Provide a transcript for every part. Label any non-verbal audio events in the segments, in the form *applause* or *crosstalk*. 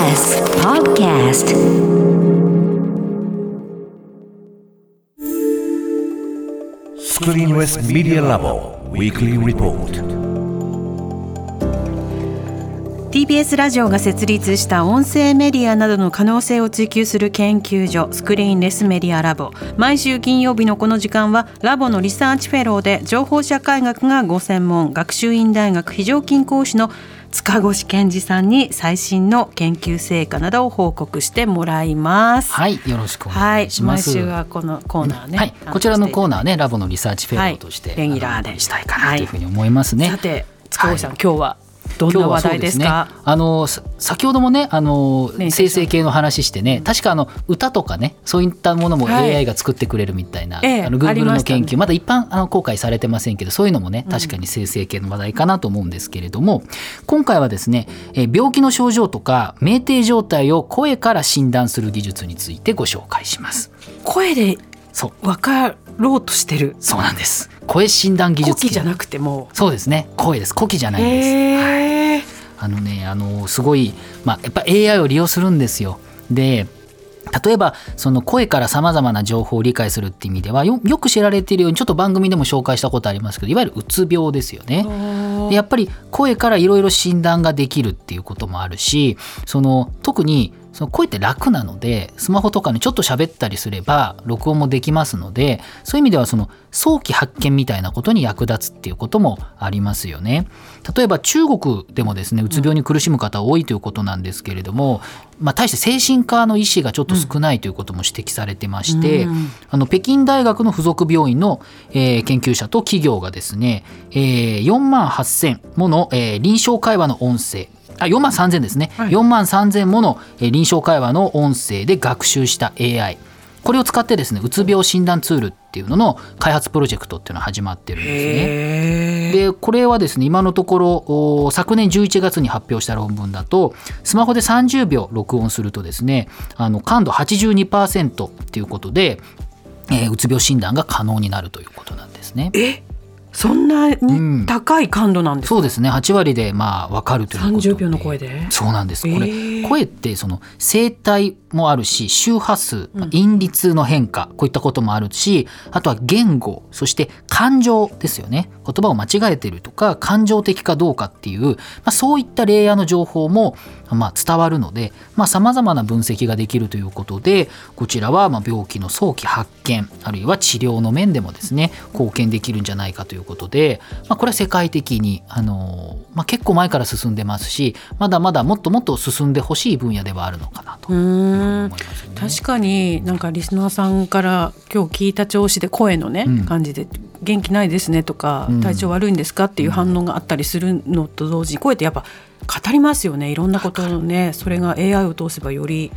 TBS Podcast スクリーンレスメディアラボ Weekly Report TBS ラジオが設立した音声メディアなどの可能性を追求する研究所スクリーンレスメディアラボ毎週金曜日のこの時間はラボのリサーチフェローで情報社会学がご専門学習院大学非常勤講師の塚越健二さんに最新の研究成果などを報告してもらいます。はい、よろしくおはい願いし、ます。毎週はこのコーナーね。はい、こちらのコーナーね、ラボのリサーチフェローとして、はいレギュラーでしたいかなというふうに思いますね。さて塚越さん、はい今日はどんな話題ですか？ね、あのさ先ほどもねあのね生成系の話してね確かあの歌とかねそういったものもはい。AI が作ってくれるみたいな、ええあの Google の研究まだ一般あの公開されてませんけどそういうのもね確かに生成系の話題かなと思うんですけれども今回はですねえー病気の症状とか酩酊状態を声から診断する技術についてご紹介します。声でそう。分かろうとしてる。そうなんです声診断技呼術気じゃなくても。そうですね声です呼気じゃないんです。へえ。あのねあのすごい、まあ、やっぱ AI を利用するんですよ。で例えばその声からさまざまな情報を理解するって意味ではよよく知られているようにちょっと番組でも紹介したことありますけどいわゆるうつ病ですよね。でやっぱり声からいろいろ診断ができるっていうこともあるしその特にその声って楽なのでスマホとかにちょっと喋ったりすれば録音もできますのでそういう意味ではその早期発見みたいなことに役立つっていうこともありますよね。例えば中国でもですねうつ病に苦しむ方多いということなんですけれども、まあ、対して精神科の医師がちょっと少ないということも指摘されてまして、うんあの北京大学の附属病院の、えー研究者と企業がですね、えー4万8,000もの、えー臨床会話の音声あ4万3,000ですね、はい。4万3,000もの、えー臨床会話の音声で学習した AI これを使ってですねうつ病診断ツールっていうのの開発プロジェクトっていうのが始まってるんですね。でこれはですね今のところお昨年11月に発表した論文だとスマホで30秒録音するとですねあの感度82%っていうことで、えーうつ病診断が可能になるということなんですね。え、そんなうん。に高い感度なんですか？そうですね。8割でまあ分かるということで。30秒の声で？そうなんです。これ、えー声ってその声帯もあるし周波数、まあ韻律の変化こういったこともあるしあとは言語そして感情ですよね。言葉を間違えてるとか感情的かどうかっていう、まあ、そういったレイヤーの情報も、まあ、伝わるのでさまざ、まな分析ができるということでこちらはまあ病気の早期発見あるいは治療の面でもですね貢献できるんじゃないかということで、まあ、これは世界的にあの、まあ、結構前から進んでますしまだまだもっともっと進んでほしい分野ではあるのかなとう思いますよね。確かになんかリスナーさんから今日聞いた調子で声のね、うん。感じで元気ないですねとか、うん。体調悪いんですかっていう反応があったりするのと同時に声ってやっぱ語りますよね。いろんなことをねそれが AI を通せばより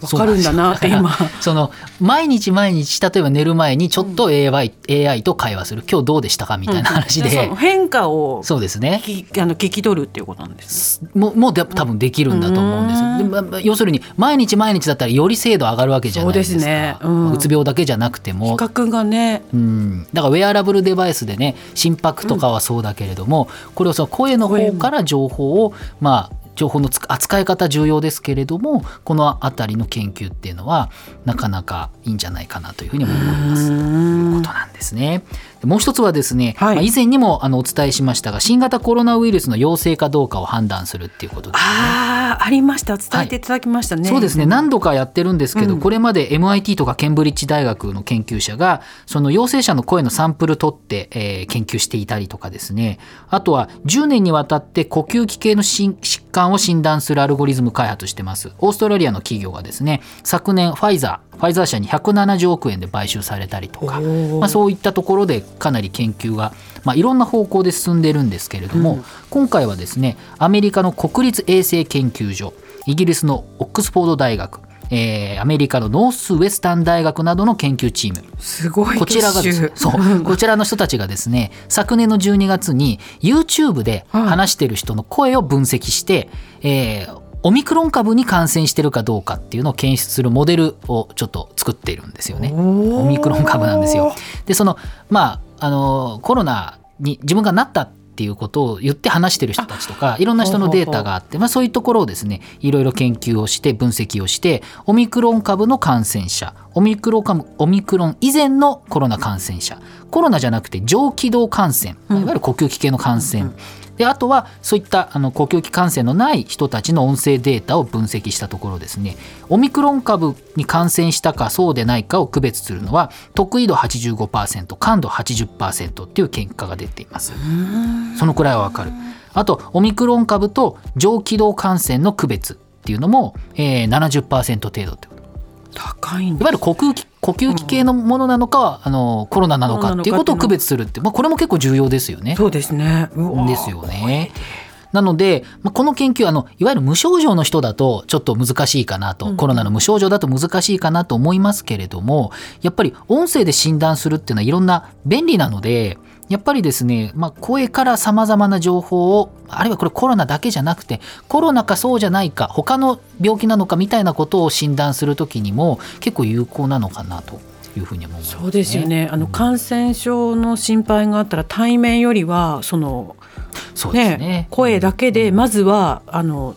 わかるんだなって今。*laughs* その毎日毎日例えば寝る前にちょっと AI,、AI と会話する。今日どうでしたかみたいな話で、その変化をそうですね。聞きあの聞き取るっていうことなんですね。ももうで多分できるんだと思うんです。うん。でまま要するに毎日毎日だったらより精度上がるわけじゃないですか。ね。うん。うつ病だけじゃなくても。比較がね。うん、だからウェアラブルデバイスでね心拍とかはそうだけれども、これをその声の方から情報をまあ情報のつ扱い方重要ですけれどもこの辺りの研究っていうのはなかなかいいんじゃないかなというふうに思います。ということなんですね。でもう一つはですね、はい。まあ、以前にもあのお伝えしましたが新型コロナウイルスの陽性かどうかを判断するっていうことですね。ああありました。伝えていただきましたね。そうですね。何度かやってるんですけど、うん。これまで MIT とかケンブリッジ大学の研究者がその陽性者の声のサンプル取って、えー研究していたりとかですね。あとは10年にわたって呼吸器系のし疾患を診断するアルゴリズム開発してます。オーストラリアの企業がですね昨年ファイザーファイザー社に170億円で買収されたりとか、まあ、そういったところでかなり研究が、まあ、いろんな方向で進んでるんですけれども、うん。今回はですねアメリカの国立衛生研究所イギリスのオックスフォード大学、えーアメリカのノースウェスタン大学などの研究チーム。すごいこちらがですね *laughs* そうこちらの人たちがですね昨年の12月に YouTube で話してる人の声を分析して、えーオミクロン株に感染してるかどうかっていうのを検出するモデルをちょっと作っているんですよね。オミクロン株なんですよ。でそのまああのコロナに自分がなったっっていうことを言って話してる人たちとかいろんな人のデータがあってまあ、そういうところをですねいろいろ研究をして分析をしてオミクロン株の感染者オミクロン株オミクロン以前のコロナ感染者。コロナじゃなくて上気道感染、いわゆる呼吸器系の感染、であとはそういったあの呼吸器感染のない人たちの音声データを分析したところですね。オミクロン株に感染したかそうでないかを区別するのは得意度85%感度80%っていう結果が出ています。そのくらいはわかる。あとオミクロン株と上気道感染の区別っていうのも、えー、70%程度ってこと高いんいわゆる呼吸器呼吸器系のものなのか、あのコロナなのかっていう。ことを区別するって、まあ、これも結構重要ですよね。そうですね。ですよね。なので、まあ、この研究あのいわゆる無症状の人だとちょっと難しいかなと、コロナの無症状だと難しいかなと思いますけれどもやっぱり音声で診断するっていうのはいろんな便利なのでやっぱりですね、まあ、声からさまざまな情報をあるいはこれコロナだけじゃなくてコロナかそうじゃないか他の病気なのかみたいなことを診断する時にも結構有効なのかなというふうに思います、そうですよね。あの感染症の心配があったら対面よりはそのそうですね。ね声だけでまずはあの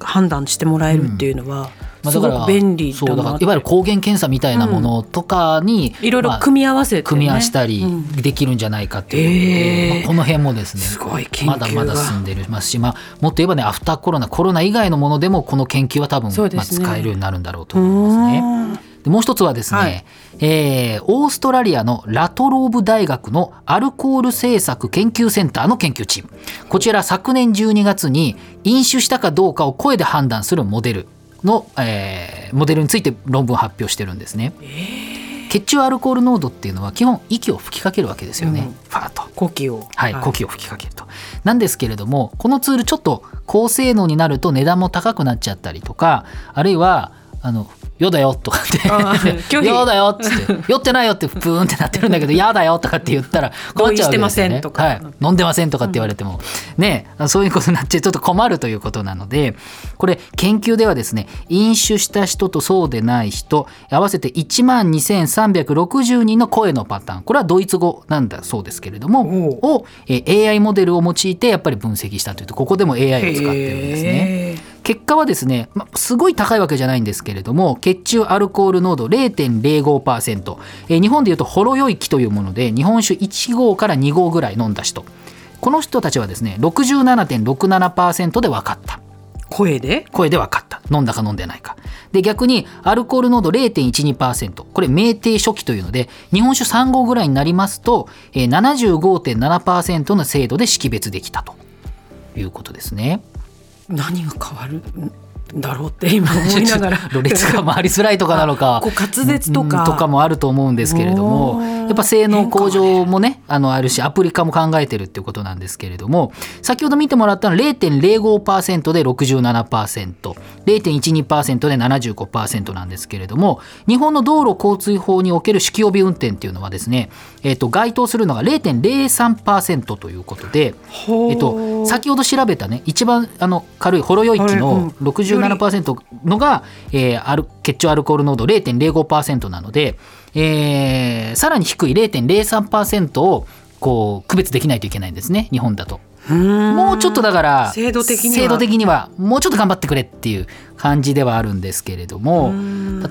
判断してもらえるっていうのはまあ、だからく便利そうだからいわゆる抗原検査みたいなものとかに、いろいろまあ組み合わせてね。組み合わせたりうん。できるんじゃないかっていう。ことで、へー。まあこの辺もですねすごいまだまだ進んでいますし、まあ、もっと言えばねアフターコロナコロナ以外のものでもこの研究は多分、まあ、使えるようになるんだろうと思いますね。でもう一つはですね、はい。えーオーストラリアのラトローブ大学のアルコール政策研究センターの研究チーム。こちら昨年12月に飲酒したかどうかを声で判断するモデルの、えーモデルについて論文を発表してるんですね。血中アルコール濃度っていうのは基本息を吹きかけるわけですよね、うんファーッと。呼吸をはい、呼吸を吹きかけると。なんですけれどもこのツールちょっと高性能になると値段も高くなっちゃったりとかあるいはあの「よだよ」とかって。あー「拒否。よだよ」っつって「酔ってないよ」ってプーンってなってるんだけど「やだよ」とかって言ったら困っちゃうわけですよね。んとか。はい、飲んでませんとかって言われても、ね。そういうことになっちゃうとちょっと困るということなのでこれ研究ではですね飲酒した人とそうでない人合わせて1万2360人の声のパターン。これはドイツ語なんだそうですけれどもおを、えー AI モデルを用いてやっぱり分析したというとここでも AI を使ってるんですね。結果はですね、まあ、すごい高いわけじゃないんですけれども血中アルコール濃度0.05%、えー日本でいうとほろ酔い期というもので日本酒1合から2合ぐらい飲んだ人。この人たちはですね67.67%で分かった。声で？声で分かった。飲んだか飲んでないか。で逆にアルコール濃度0.12%これ酩酊初期というので日本酒3合ぐらいになりますと、えー、75.7%の精度で識別できたということですね。何が変わるんだろうって今思いながら。*laughs* ろれつが回りづらいとかなのか。*laughs* こう滑舌とか。うんとかもあると思うんですけれどもやっぱ性能向上もねあのあるしアプリ化も考えてるっていうことなんですけれども先ほど見てもらったのは0.05%で 67%0.12% で75%なんですけれども日本の道路交通法における酒気帯び運転っていうのはですね、えっと該当するのが0.03%ということで。えっと、先ほど調べたね一番あの軽いほろ酔い期はいうん。の67%のが、えーアル血中アルコール濃度0.05%なので、えーさらに低い0.03%をこう区別できないといけないんですね日本だと。もうちょっとだから制度的には。もうちょっと頑張ってくれっていう感じではあるんですけれども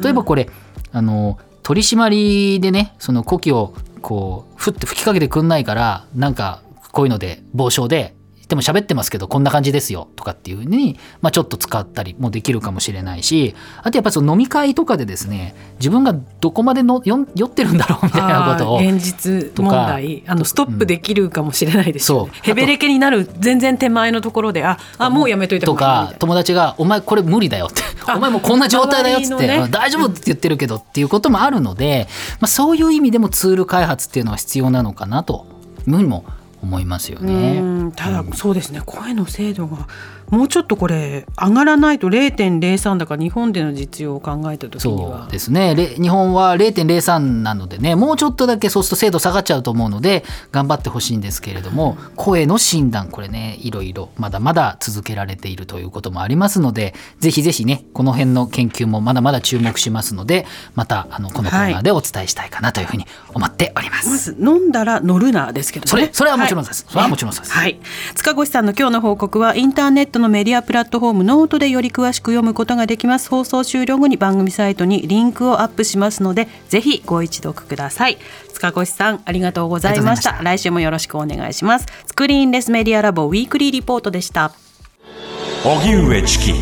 例えばこれあの取り締まりでねその呼気をこうふって吹きかけてくんないからなんかこういうので傍聴ででも喋ってますけどこんな感じですよとかっていうふうに、まあ、ちょっと使ったりもできるかもしれないしあとやっぱりその飲み会とかでですね自分がどこまでのよ酔ってるんだろうみたいなことを現実問題。あのストップできるかもしれないですよね、そう。ヘベレケになる全然手前のところでああもうやめといたとか友達が「お前これ無理だよ」って「あお前もうこんな状態だよ」っつって「周りのね。大丈夫」って言ってるけどっていうこともあるので、まあ、そういう意味でもツール開発っていうのは必要なのかなというふうにも思いますよね。うんただそうですね声の精度がもうちょっとこれ上がらないと0.03だから日本での実用を考えた時には。そうですね。れ日本は0.03なのでねもうちょっとだけそうすると精度下がっちゃうと思うので頑張ってほしいんですけれども声の診断これねいろいろまだまだ続けられているということもありますのでぜひぜひねこの辺の研究もまだまだ注目しますのでまたあのこのコーナーでお伝えしたいかなというふうに思っております。まず飲んだら乗るなですけどね。それそれはもちろんです。それはもちろんです。はい。塚越さんの今日の報告はインターネットのメディアプラットフォームノートでより詳しく読むことができます。放送終了後に番組サイトにリンクをアップしますのでぜひご一読ください。塚越さんありがとうございました。来週もよろしくお願いします。スクリーンレスメディアラボウィークリーリポートでした。荻上チキ